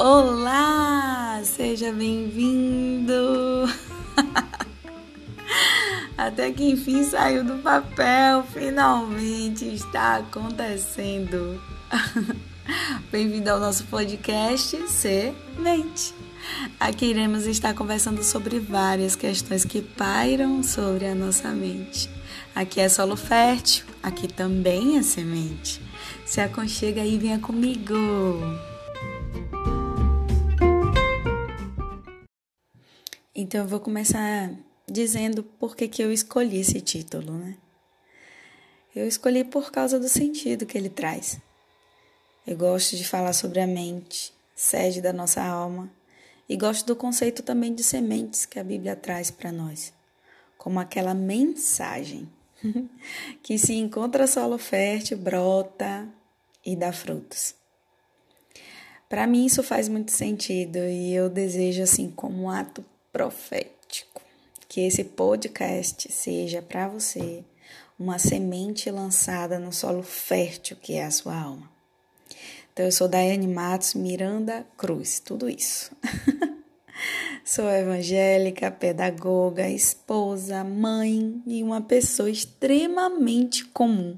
Olá, seja bem-vindo! Até que enfim saiu do papel, finalmente está acontecendo. Bem-vindo ao nosso podcast Semente. Aqui iremos estar conversando sobre várias questões que pairam sobre a nossa mente. Aqui é solo fértil, aqui também é semente. Se aconchega aí, venha comigo. Então eu vou começar dizendo por que, que eu escolhi esse título, né? Eu escolhi por causa do sentido que ele traz. Eu gosto de falar sobre a mente, sede da nossa alma, e gosto do conceito também de sementes que a Bíblia traz para nós, como aquela mensagem que se encontra solo fértil, brota e dá frutos. Para mim isso faz muito sentido e eu desejo assim como um ato profético que esse podcast seja para você uma semente lançada no solo fértil que é a sua alma. Então, eu sou Daiane Matos Miranda Cruz, tudo isso. sou evangélica, pedagoga, esposa, mãe e uma pessoa extremamente comum.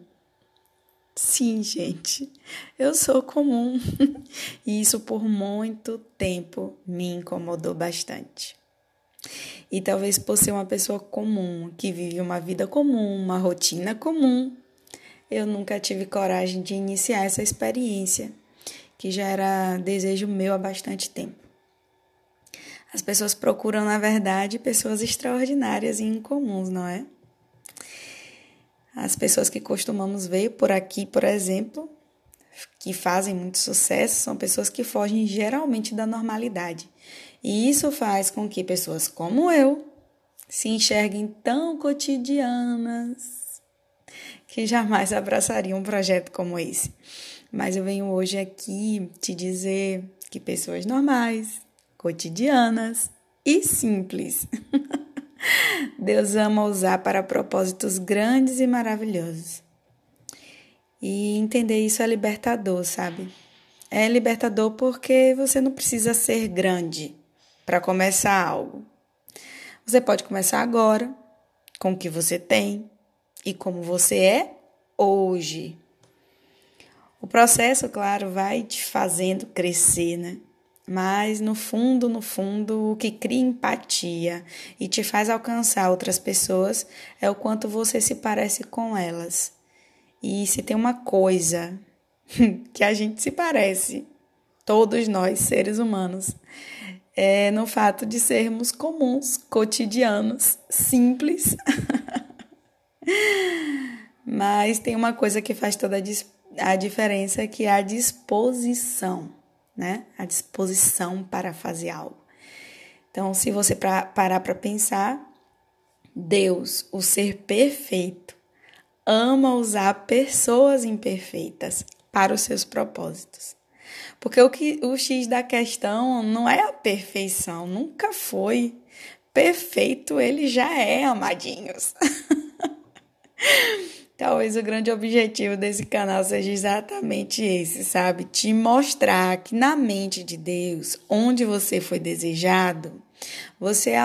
Sim, gente, eu sou comum e isso por muito tempo me incomodou bastante. E talvez por ser uma pessoa comum, que vive uma vida comum, uma rotina comum, eu nunca tive coragem de iniciar essa experiência, que já era desejo meu há bastante tempo. As pessoas procuram, na verdade, pessoas extraordinárias e incomuns, não é? As pessoas que costumamos ver por aqui, por exemplo, que fazem muito sucesso, são pessoas que fogem geralmente da normalidade. E isso faz com que pessoas como eu se enxerguem tão cotidianas que jamais abraçariam um projeto como esse. Mas eu venho hoje aqui te dizer que pessoas normais, cotidianas e simples Deus ama usar para propósitos grandes e maravilhosos. E entender isso é libertador, sabe? É libertador porque você não precisa ser grande para começar algo. Você pode começar agora, com o que você tem e como você é hoje. O processo, claro, vai te fazendo crescer, né? Mas no fundo, no fundo, o que cria empatia e te faz alcançar outras pessoas é o quanto você se parece com elas. E se tem uma coisa que a gente se parece, todos nós, seres humanos, é no fato de sermos comuns, cotidianos, simples. Mas tem uma coisa que faz toda a diferença, que é a disposição né? A disposição para fazer algo. Então, se você pra, parar para pensar, Deus, o ser perfeito, ama usar pessoas imperfeitas para os seus propósitos. Porque o, que, o X da questão não é a perfeição, nunca foi. Perfeito ele já é, amadinhos. Talvez o grande objetivo desse canal seja exatamente esse, sabe? Te mostrar que na mente de Deus, onde você foi desejado, você é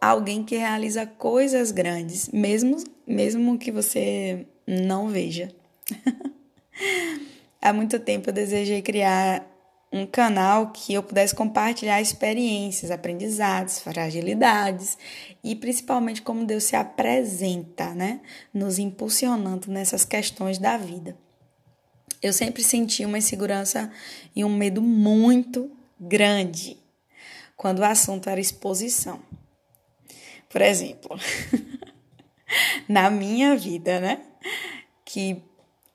alguém que realiza coisas grandes, mesmo, mesmo que você não veja. Há muito tempo eu desejei criar um canal que eu pudesse compartilhar experiências, aprendizados, fragilidades e principalmente como Deus se apresenta, né, nos impulsionando nessas questões da vida. Eu sempre senti uma insegurança e um medo muito grande quando o assunto era exposição. Por exemplo, na minha vida, né, que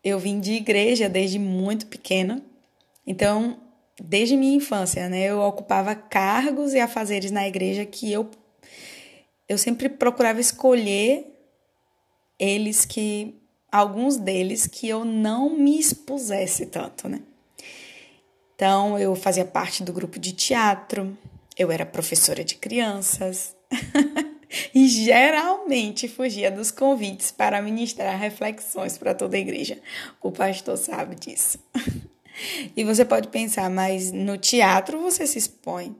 eu vim de igreja desde muito pequena, então desde minha infância, né? Eu ocupava cargos e afazeres na igreja que eu eu sempre procurava escolher eles que alguns deles que eu não me expusesse tanto, né? Então, eu fazia parte do grupo de teatro, eu era professora de crianças e geralmente fugia dos convites para ministrar reflexões para toda a igreja. O pastor sabe disso. e você pode pensar, mas no teatro você se expõe.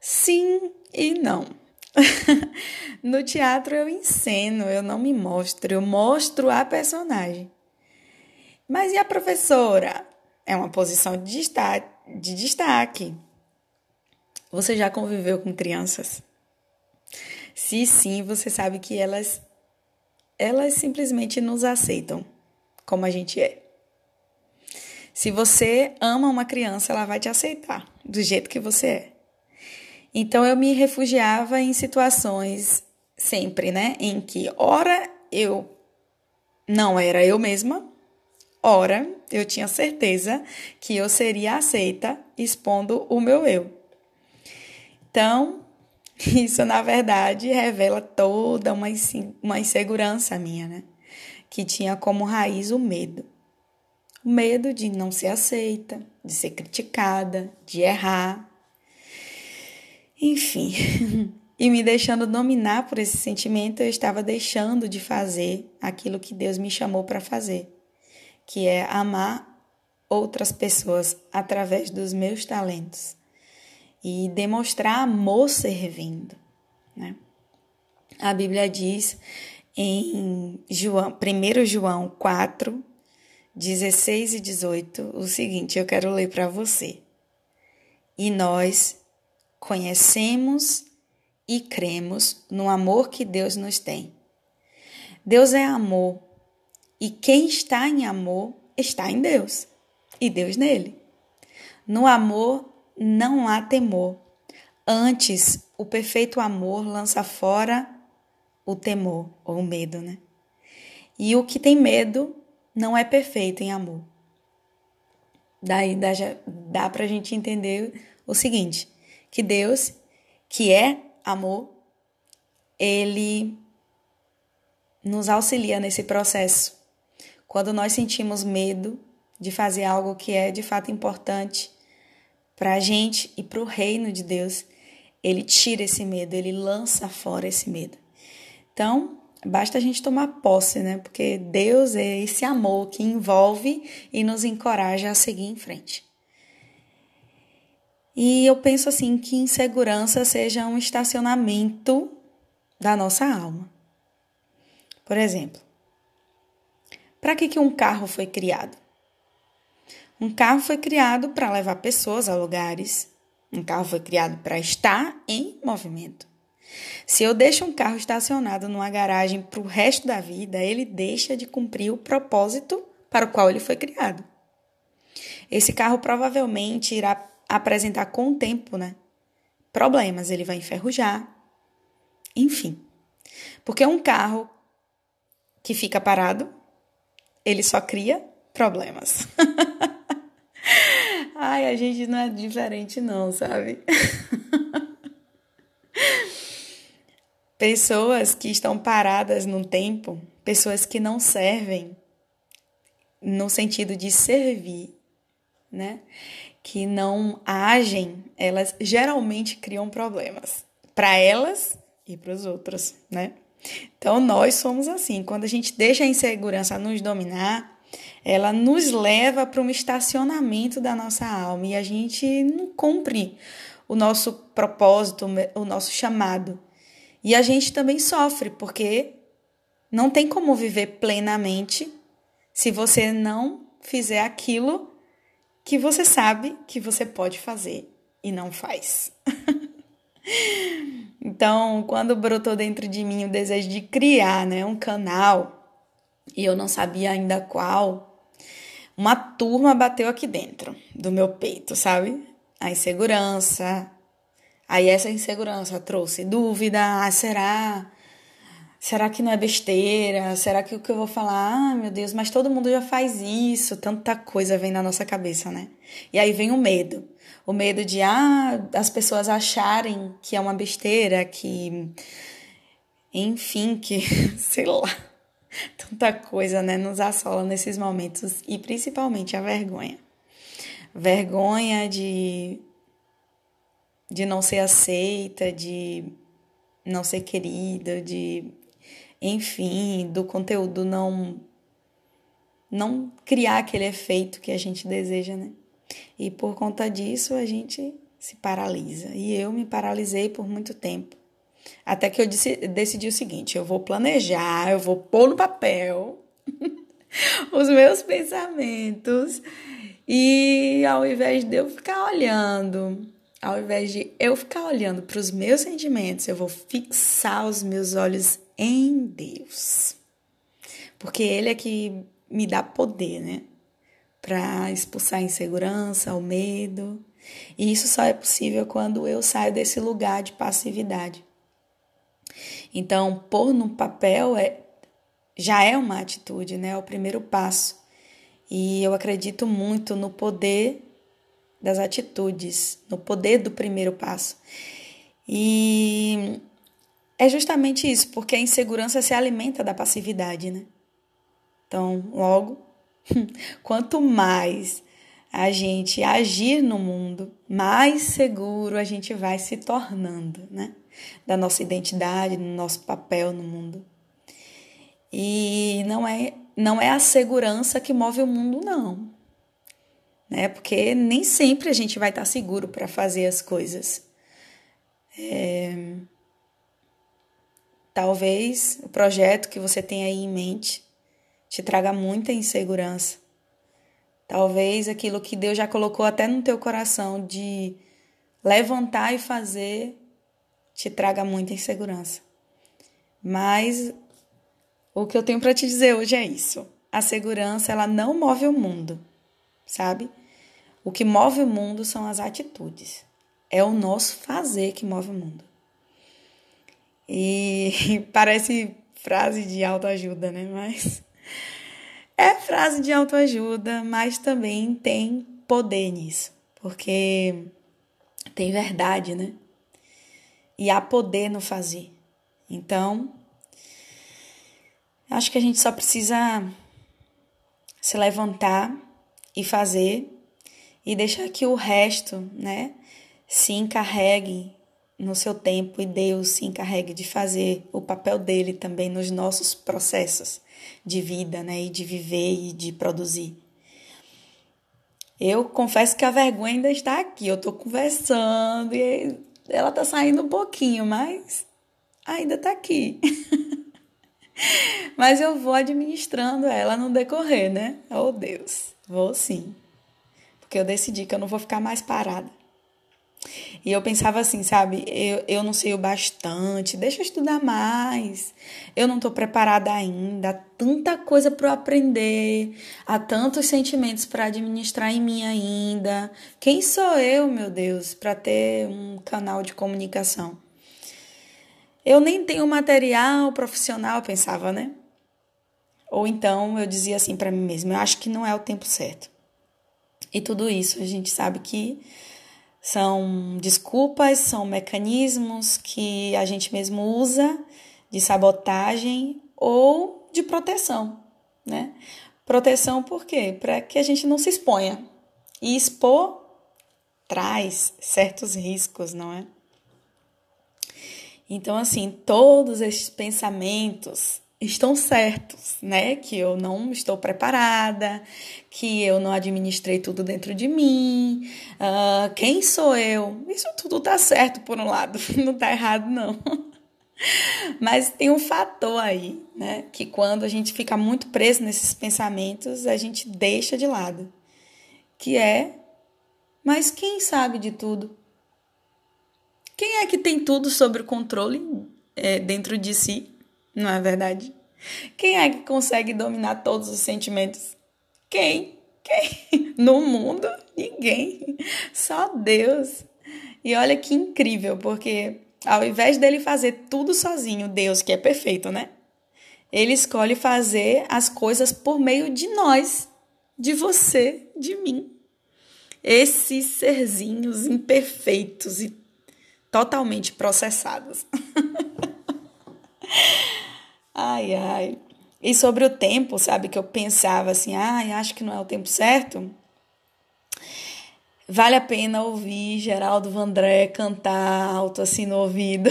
Sim e não. no teatro eu enceno, eu não me mostro, eu mostro a personagem. Mas e a professora? É uma posição de destaque. De destaque. Você já conviveu com crianças? Se sim, você sabe que elas elas simplesmente nos aceitam como a gente é. Se você ama uma criança, ela vai te aceitar do jeito que você é. Então eu me refugiava em situações sempre, né, em que ora eu não era eu mesma, ora eu tinha certeza que eu seria aceita expondo o meu eu. Então, isso na verdade revela toda uma, uma insegurança minha, né? Que tinha como raiz o medo. O medo de não ser aceita, de ser criticada, de errar, enfim, e me deixando dominar por esse sentimento, eu estava deixando de fazer aquilo que Deus me chamou para fazer, que é amar outras pessoas através dos meus talentos e demonstrar amor servindo, né? A Bíblia diz em João, 1 João 4, 16 e 18 o seguinte, eu quero ler para você. E nós conhecemos e cremos no amor que Deus nos tem. Deus é amor e quem está em amor está em Deus e Deus nele. No amor não há temor. Antes, o perfeito amor lança fora o temor ou o medo, né? E o que tem medo não é perfeito em amor. Daí dá, dá para a gente entender o seguinte: que Deus, que é amor, ele nos auxilia nesse processo. Quando nós sentimos medo de fazer algo que é de fato importante para a gente e para o reino de Deus, ele tira esse medo, ele lança fora esse medo. Então, basta a gente tomar posse, né? Porque Deus é esse amor que envolve e nos encoraja a seguir em frente. E eu penso assim que insegurança seja um estacionamento da nossa alma. Por exemplo, para que, que um carro foi criado? Um carro foi criado para levar pessoas a lugares. Um carro foi criado para estar em movimento. Se eu deixo um carro estacionado numa garagem para o resto da vida, ele deixa de cumprir o propósito para o qual ele foi criado. Esse carro provavelmente irá apresentar com o tempo, né? Problemas, ele vai enferrujar, enfim. Porque um carro que fica parado, ele só cria problemas. Ai, a gente não é diferente não, sabe? pessoas que estão paradas no tempo, pessoas que não servem no sentido de servir, né? que não agem, elas geralmente criam problemas para elas e para os outros, né? Então nós somos assim, quando a gente deixa a insegurança nos dominar, ela nos leva para um estacionamento da nossa alma e a gente não cumpre o nosso propósito, o nosso chamado. E a gente também sofre, porque não tem como viver plenamente se você não fizer aquilo que você sabe que você pode fazer e não faz. então, quando brotou dentro de mim o desejo de criar, né, um canal, e eu não sabia ainda qual, uma turma bateu aqui dentro do meu peito, sabe? A insegurança. Aí essa insegurança trouxe dúvida, ah, será? será que não é besteira? Será que o que eu vou falar, ah, meu Deus, mas todo mundo já faz isso, tanta coisa vem na nossa cabeça, né? E aí vem o medo. O medo de, ah, as pessoas acharem que é uma besteira, que. Enfim, que. sei lá. Tanta coisa, né? Nos assola nesses momentos. E principalmente a vergonha. Vergonha de. de não ser aceita, de não ser querida, de enfim, do conteúdo não não criar aquele efeito que a gente deseja, né? E por conta disso a gente se paralisa. E eu me paralisei por muito tempo. Até que eu disse, decidi o seguinte: eu vou planejar, eu vou pôr no papel os meus pensamentos. E ao invés de eu ficar olhando, ao invés de eu ficar olhando para os meus sentimentos, eu vou fixar os meus olhos em Deus. Porque Ele é que me dá poder, né? Para expulsar a insegurança, o medo. E isso só é possível quando eu saio desse lugar de passividade. Então, pôr no papel é, já é uma atitude, né? É o primeiro passo. E eu acredito muito no poder das atitudes, no poder do primeiro passo. E é justamente isso, porque a insegurança se alimenta da passividade, né? Então, logo, quanto mais a gente agir no mundo, mais seguro a gente vai se tornando, né? Da nossa identidade, do nosso papel no mundo. E não é, não é a segurança que move o mundo, não. Né? Porque nem sempre a gente vai estar seguro para fazer as coisas. É... Talvez o projeto que você tem aí em mente te traga muita insegurança. Talvez aquilo que Deus já colocou até no teu coração de levantar e fazer te traga muita insegurança. Mas o que eu tenho para te dizer hoje é isso. A segurança, ela não move o mundo, sabe? O que move o mundo são as atitudes. É o nosso fazer que move o mundo. E parece frase de autoajuda, né? Mas é frase de autoajuda, mas também tem poder nisso, porque tem verdade, né? E há poder no fazer. Então, acho que a gente só precisa se levantar e fazer e deixar que o resto, né, se encarregue no seu tempo e Deus se encarregue de fazer o papel dele também nos nossos processos de vida, né, e de viver e de produzir. Eu confesso que a vergonha ainda está aqui. Eu estou conversando e ela está saindo um pouquinho, mas ainda está aqui. mas eu vou administrando ela no decorrer, né? Oh Deus, vou sim. Porque eu decidi que eu não vou ficar mais parada. E eu pensava assim, sabe? Eu, eu não sei o bastante, deixa eu estudar mais. Eu não estou preparada ainda. Há tanta coisa para aprender, há tantos sentimentos para administrar em mim ainda. Quem sou eu, meu Deus, para ter um canal de comunicação? Eu nem tenho material profissional, pensava, né? Ou então eu dizia assim para mim mesma: eu acho que não é o tempo certo. E tudo isso a gente sabe que são desculpas, são mecanismos que a gente mesmo usa de sabotagem ou de proteção, né? Proteção por quê? Para que a gente não se exponha. E expor traz certos riscos, não é? Então, assim, todos esses pensamentos estão certos, né? Que eu não estou preparada, que eu não administrei tudo dentro de mim. Uh, quem sou eu? Isso tudo tá certo por um lado, não tá errado não. Mas tem um fator aí, né? Que quando a gente fica muito preso nesses pensamentos, a gente deixa de lado. Que é, mas quem sabe de tudo? Quem é que tem tudo sob controle é, dentro de si? Não é verdade? Quem é que consegue dominar todos os sentimentos? Quem? Quem? No mundo? Ninguém. Só Deus. E olha que incrível, porque ao invés dele fazer tudo sozinho, Deus, que é perfeito, né? Ele escolhe fazer as coisas por meio de nós, de você, de mim. Esses serzinhos imperfeitos e totalmente processados. ai, ai. E sobre o tempo, sabe, que eu pensava assim, ai, acho que não é o tempo certo. Vale a pena ouvir Geraldo Vandré cantar alto assim no ouvido.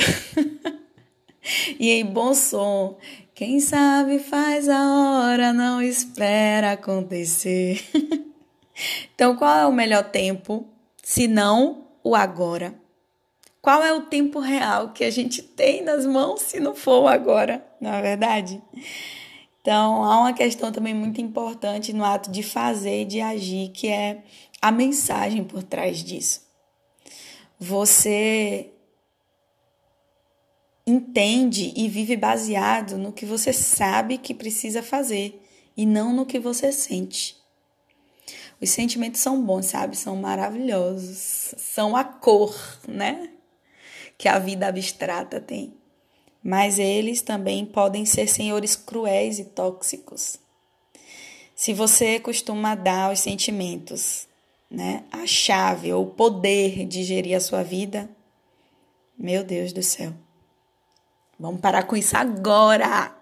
e em bom som, Quem sabe faz a hora, não espera acontecer. então, qual é o melhor tempo, se não o agora? Qual é o tempo real que a gente tem nas mãos se não for agora, não é verdade? Então, há uma questão também muito importante no ato de fazer e de agir, que é a mensagem por trás disso. Você entende e vive baseado no que você sabe que precisa fazer e não no que você sente. Os sentimentos são bons, sabe? São maravilhosos. São a cor, né? Que a vida abstrata tem. Mas eles também podem ser senhores cruéis e tóxicos. Se você costuma dar aos sentimentos, né, a chave ou o poder de gerir a sua vida, meu Deus do céu. Vamos parar com isso agora.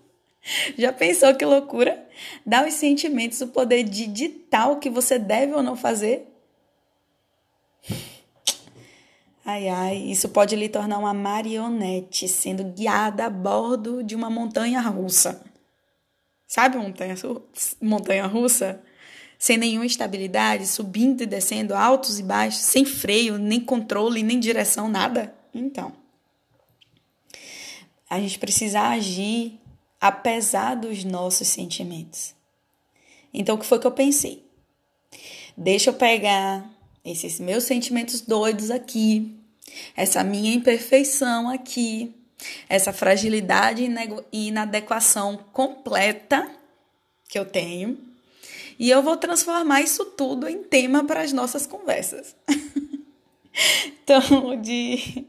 Já pensou que loucura? Dá aos sentimentos o poder de ditar o que você deve ou não fazer? Ai, ai, isso pode lhe tornar uma marionete sendo guiada a bordo de uma montanha russa. Sabe montanha, montanha russa? Sem nenhuma estabilidade, subindo e descendo, altos e baixos, sem freio, nem controle, nem direção, nada? Então. A gente precisa agir apesar dos nossos sentimentos. Então, o que foi que eu pensei? Deixa eu pegar esses meus sentimentos doidos aqui, essa minha imperfeição aqui, essa fragilidade e inadequação completa que eu tenho, e eu vou transformar isso tudo em tema para as nossas conversas. então, de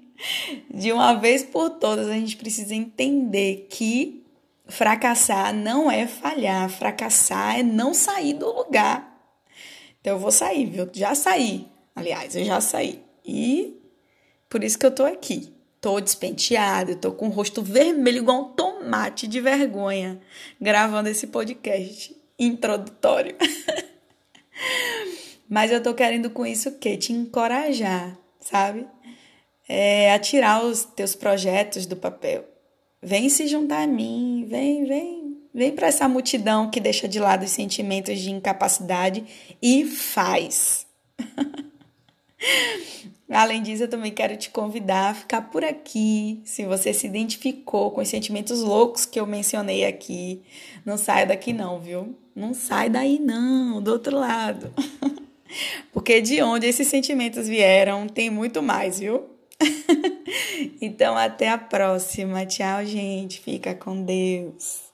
de uma vez por todas, a gente precisa entender que fracassar não é falhar, fracassar é não sair do lugar. Então eu vou sair, viu? Já saí. Aliás, eu já saí. E por isso que eu tô aqui. Tô despenteada, tô com o rosto vermelho igual um tomate de vergonha, gravando esse podcast introdutório. Mas eu tô querendo com isso o quê? Te encorajar, sabe? é, a tirar os teus projetos do papel. Vem se juntar a mim, vem, vem, vem para essa multidão que deixa de lado os sentimentos de incapacidade e faz. Além disso, eu também quero te convidar a ficar por aqui. Se você se identificou com os sentimentos loucos que eu mencionei aqui, não saia daqui não, viu? Não sai daí não, do outro lado. Porque de onde esses sentimentos vieram, tem muito mais, viu? então, até a próxima. Tchau, gente. Fica com Deus.